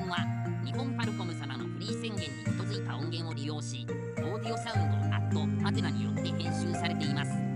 源は日本ファルコム様のフリー宣言に基づいた音源を利用しオーディオサウンドアットハテナによって編集されています。